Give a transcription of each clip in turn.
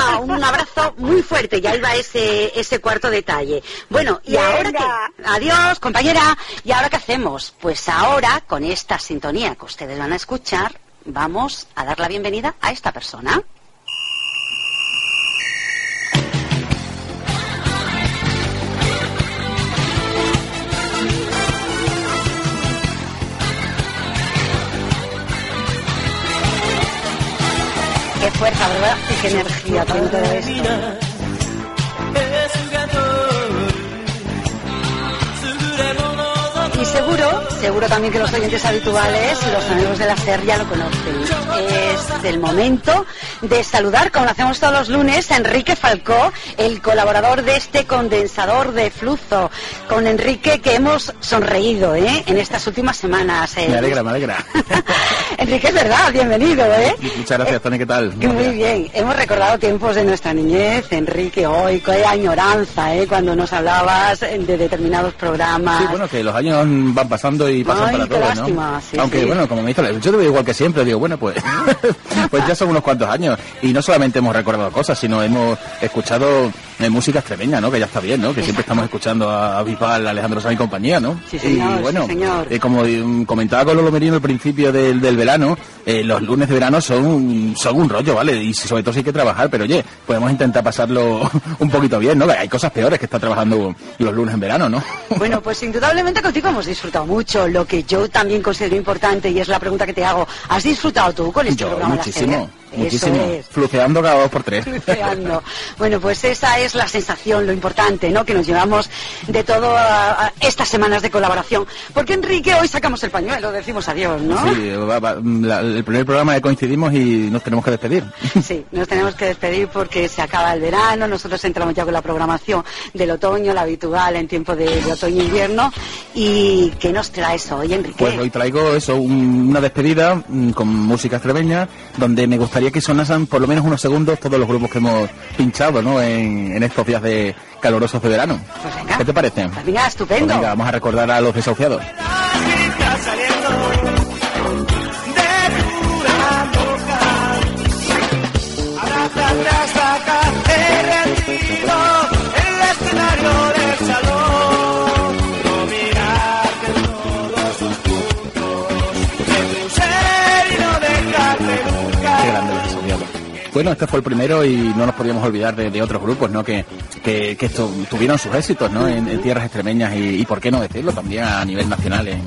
Ah, un abrazo muy fuerte, ya iba ese, ese cuarto detalle. Bueno, y ahora que... Adiós, compañera. ¿Y ahora qué hacemos? Pues ahora, con esta sintonía que ustedes van a escuchar, vamos a dar la bienvenida a esta persona. Fuerza, ¿verdad? Y qué energía tiene todo esto. Y seguro, seguro también que los oyentes habituales, los amigos de la SER ya lo conocen. Es el momento de saludar, como lo hacemos todos los lunes, a Enrique Falcó, el colaborador de este condensador de flujo. Con Enrique que hemos sonreído ¿eh? en estas últimas semanas. ¿eh? Me alegra, me alegra. Enrique, es verdad, bienvenido. ¿eh? Muchas gracias, Tony, ¿qué tal? Muy bien, hemos recordado tiempos de nuestra niñez, Enrique, hoy, qué añoranza, ¿eh? cuando nos hablabas de determinados programas. Sí, bueno, que los años van pasando y pasan Ay, para todos, lástima, ¿no? sí, Aunque, sí. bueno, como me dice, yo lo veo igual que siempre, digo, bueno, pues, pues ya son unos cuantos años. Y no solamente hemos recordado cosas, sino hemos escuchado eh, música extremeña, ¿no? Que ya está bien, ¿no? Que siempre estamos escuchando a, a a Alejandro Sanz y compañía, ¿no? Sí, señor, y bueno, sí, señor. eh, como mm, comentaba con Lolo Merino al principio del, del verano, eh, los lunes de verano son, son un rollo, ¿vale? Y sobre todo si hay que trabajar, pero oye, podemos intentar pasarlo un poquito bien, ¿no? Hay cosas peores que estar trabajando los lunes en verano, ¿no? Bueno, pues indudablemente contigo hemos disfrutado mucho. Lo que yo también considero importante, y es la pregunta que te hago, ¿has disfrutado tú con este Yo, programa? Muchísimo? Muchísimo. Es. Fluceando cada dos por tres. Fluceando. Bueno, pues esa es la sensación, lo importante, ¿no? Que nos llevamos de todas estas semanas de colaboración. Porque Enrique, hoy sacamos el pañuelo, decimos adiós, ¿no? Sí, va- va- la- el primer programa que coincidimos y nos tenemos que despedir. Sí, nos tenemos que despedir porque se acaba el verano, nosotros entramos ya con la programación del otoño, la habitual en tiempo de, de otoño-invierno. ¿Y qué nos traes hoy, Enrique? Pues hoy traigo eso, un- una despedida mm, con música extremeña, donde me gustaría que sonasen por lo menos unos segundos todos los grupos que hemos pinchado, ¿no? En, en estos días de calurosos de verano. Pues venga. ¿Qué te parece? Pues venga, estupendo. Pues venga, vamos a recordar a los desahuciados. Este fue el primero y no nos podíamos olvidar de, otros grupos, ¿no? Que, que, tuvieron sus éxitos, ¿no? En, tierras extremeñas y, por qué no decirlo, también a nivel nacional en,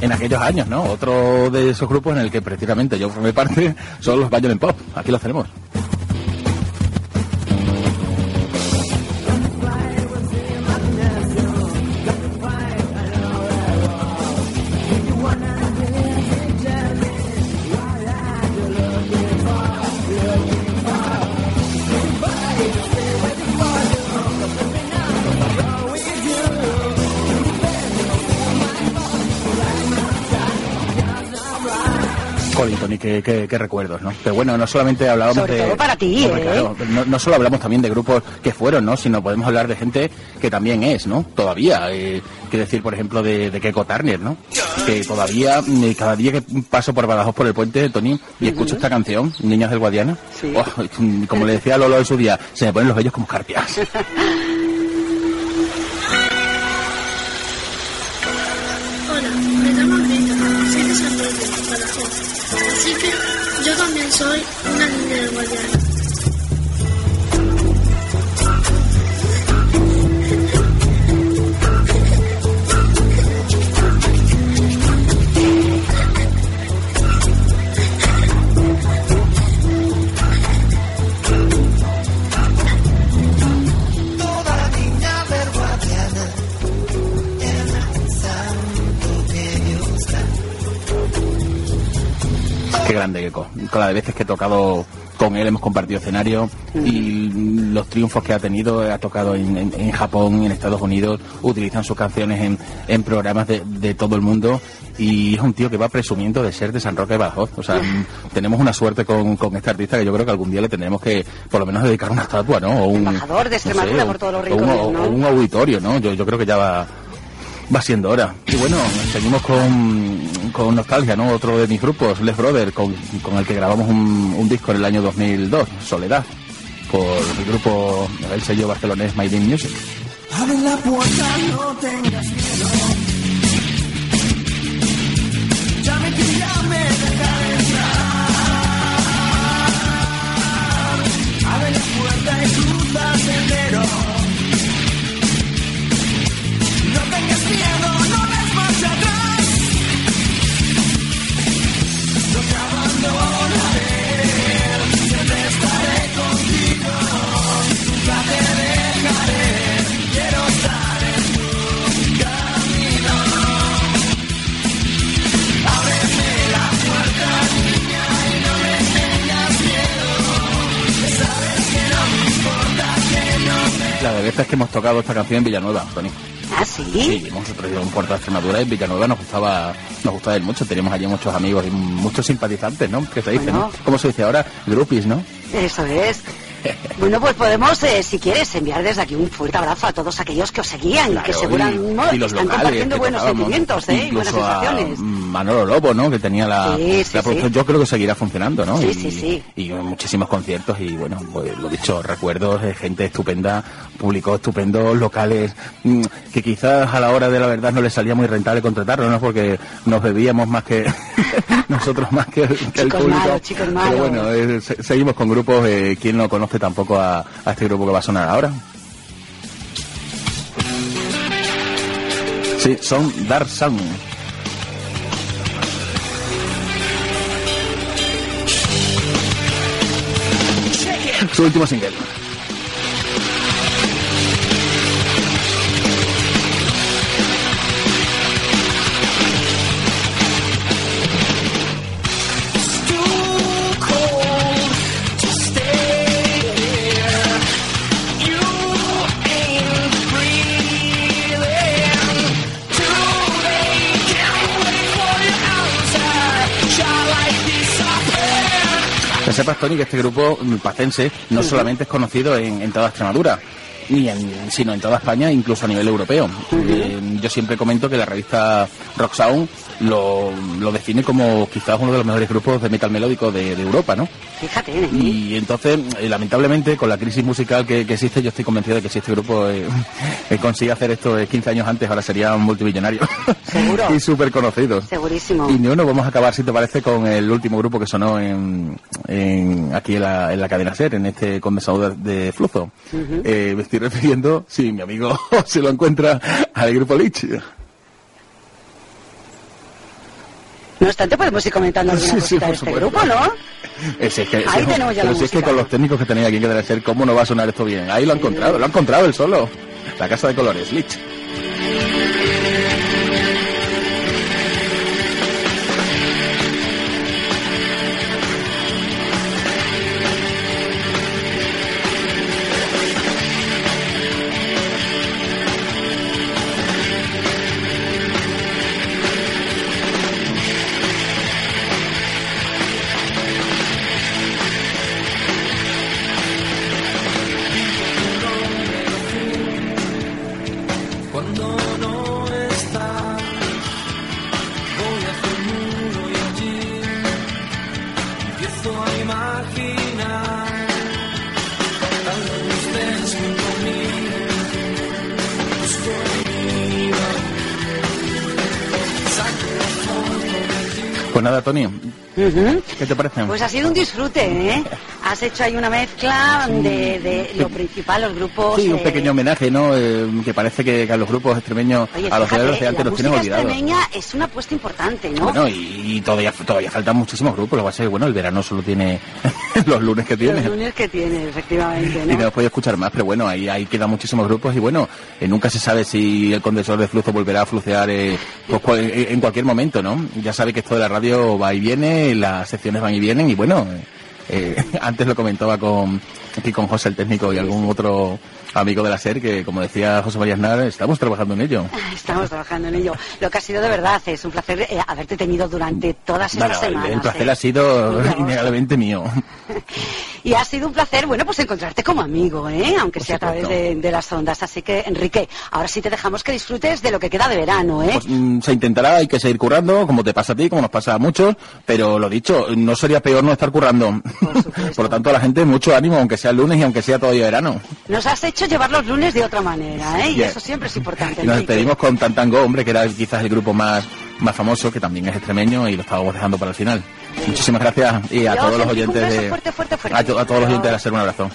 en aquellos años, ¿no? Otro de esos grupos en el que precisamente yo formé parte son los Violent Pop. Aquí los tenemos. Qué, qué- qué recuerdos, ¿no? Pero bueno, no solamente hablábamos Sobre de... todo para ti, ¿eh? claro, no, no solo hablamos también de grupos que fueron, ¿no? Sino podemos hablar de gente que también es, ¿no? Todavía. Eh, quiero decir, por ejemplo, de, de Keiko Turner, ¿no? Que todavía, eh, cada día que paso por Badajoz por el puente, Tony, y escucho esta canción, Niñas del Guadiana, Sí. oh, como le decía Lolo en su día, se me ponen los vellos como escarpias. Yo también soy una niña de Guadiana. Con las veces que he tocado con él hemos compartido escenario y los triunfos que ha tenido, ha tocado en, en, en Japón, en Estados Unidos, utilizan sus canciones en, en programas de, de todo el mundo y es un tío que va presumiendo de ser de San Roque de Badajoz. O sea, mm, tenemos una suerte con, con este artista que yo creo que algún día le tendremos que por lo menos dedicar una estatua, ¿no? O un, Embajador de Extremadura por todos los o un- rincones, o- ¿no? o un auditorio, ¿no? Yo, yo creo que ya va, va siendo hora. Y bueno, seguimos con, con Nostalgia, ¿no? Otro de mis grupos, Les Brother, con, con el que grabamos un, disco en el año 2002, Soledad, por el grupo, el sello barcelonés My Dean Music. Abre la puerta, no tengas de veces que hemos tocado esta canción en Villanueva, Tony. Ah, sí. Sí, hemos traído un puerto de Extremadura y en Villanueva nos gustaba, nos gustaba mucho. Teníamos allí muchos amigos y muchos simpatizantes, ¿no? Que se dice, Bueno. ¿no? ¿Cómo se dice ahora? Groupies, ¿no? Eso es. Bueno, pues podemos, eh, si quieres, enviar desde aquí un fuerte abrazo a todos aquellos que os seguían y que Claro, seguramente están locales compartiendo buenos sentimientos, ¿eh? y buenas a sensaciones. Manolo Lobo, ¿no? Que tenía la, Sí, sí, la producción. sí. Yo creo que seguirá funcionando, ¿no? Sí, y, sí, sí. Y muchísimos conciertos y bueno, pues lo dicho, recuerdos de gente estupenda, público estupendo, locales mm, que quizás a la hora de la verdad no les salía muy rentable contratarlos, ¿no? Porque nos bebíamos más que nosotros más que, que el público. malos, chicos malos. Pero bueno, eh, se- seguimos con grupos. Eh, ¿Quién no conoce tampoco a, a este grupo que va a sonar ahora? Sí, son Dark Sound. Su último single. Sepas, Tony, que este grupo pacense no solamente es conocido en, en toda Extremadura, ni en, sino en toda España, incluso a nivel europeo. Eh, yo siempre comento que la revista Rock Sound lo, lo define como quizás uno de los mejores grupos de metal melódico de, de Europa, ¿no? Fíjate, ¿eh? Y entonces, eh, lamentablemente, con la crisis musical que, que existe, yo estoy convencido de que si este grupo eh, consigue hacer esto eh, 15 años antes, ahora sería un multimillonario. Seguro. y súper conocido. segurísimo. Y bueno, vamos a acabar, si te parece, con el último grupo que sonó en, en- aquí en la, en la cadena SER, en este condensador de, de flujo. Estoy refiriendo, si mi amigo se lo encuentra, al grupo Lich. No obstante, podemos ir comentando alguna Sí, sí, cosita de por este grupo, ¿no? Es que, Ahí si es- tenemos ya pero la si es que música. con los técnicos que tenéis aquí en cadena SER, ¿cómo no va a sonar esto bien? Ahí lo ha encontrado, lo ha encontrado él solo. La casa de colores, Lich. Pues nada, Tony. ¿qué te parece? Pues ha sido un disfrute, ¿eh? Has hecho ahí una mezcla de, de lo principal, los grupos... Sí, un eh, pequeño homenaje, ¿no? Eh, que parece que, que a los grupos extremeños, Oye, a los géneros de antes la los tienen olvidados. extremeña es una apuesta importante, ¿no? Bueno, y, y todavía, todavía faltan muchísimos grupos. Lo que pasa es que, bueno, el verano solo tiene los lunes que tiene. Los lunes que tiene, efectivamente, Y no ¿no? hemos podido escuchar más, pero bueno, ahí, ahí quedan muchísimos grupos y bueno, eh, nunca se sabe si el condensor de flujo volverá a flucear eh, pues, cual- en en cualquier momento, ¿no? Ya sabe que esto de la radio va y viene, las secciones van y vienen y bueno, eh, antes lo comentaba con, aquí con José el técnico y algún otro amigo de la SER que, como decía José María Aznar, estamos trabajando en ello. Estamos trabajando en ello. Lo que ha sido de verdad es un placer eh, haberte tenido durante todas estas semanas. el placer eh. ha sido innegablemente mío. Y ha sido un placer, bueno, pues encontrarte como amigo, ¿eh? aunque sea a través de, de las ondas. Así que, Enrique, ahora sí te dejamos que disfrutes de lo que queda de verano, ¿eh? Pues, mm, se intentará, hay que seguir currando, como te pasa a ti, como nos pasa a muchos, pero lo dicho, no sería peor no estar currando. Por lo tanto, a la gente mucho ánimo, aunque sea el lunes y aunque sea todavía verano. Nos has hecho llevar los lunes de otra manera, ¿eh? Y eso siempre es importante. Nos despedimos con Tantango, hombre, que era quizás el grupo más, más famoso, que también es extremeño y lo estábamos dejando para el final. Muchísimas gracias y a todos los oyentes de... fuerte, fuerte, fuerte. A, to- a todos los oyentes de la SER, un abrazo.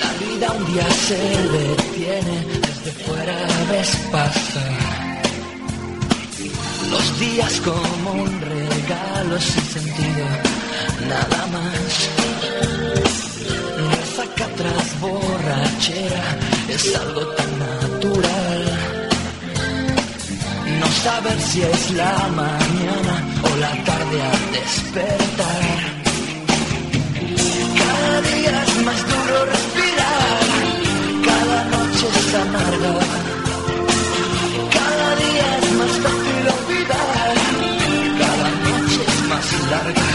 La vida un día se detiene, desde fuera ves pasar. Los días como un regalo sin sentido, nada más. Resaca tras borrachera es algo tan natural. Saber si es la mañana o la tarde al despertar. Cada día es más duro respirar, cada noche es amarga. Cada día es más fácil olvidar, cada noche es más larga.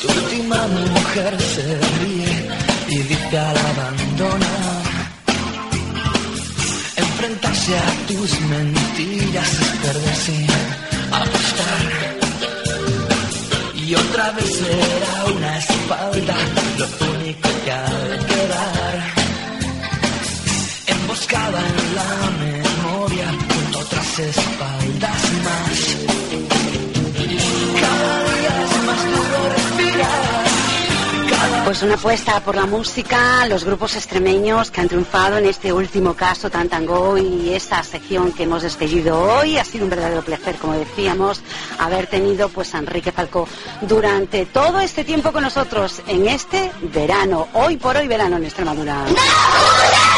Tu última mujer se Enfrentarse a tus mentiras es perderse, apostar. Y otra vez será una espalda lo único que ha de quedar. Emboscada en la memoria junto otras espaldas Pues una apuesta por la música, los grupos extremeños que han triunfado en este último caso, Tantango, y esta sección que hemos despedido hoy. Ha sido un verdadero placer, como decíamos, haber tenido pues a Enrique Falcó durante todo este tiempo con nosotros en este verano, hoy por hoy verano en Extremadura. Let's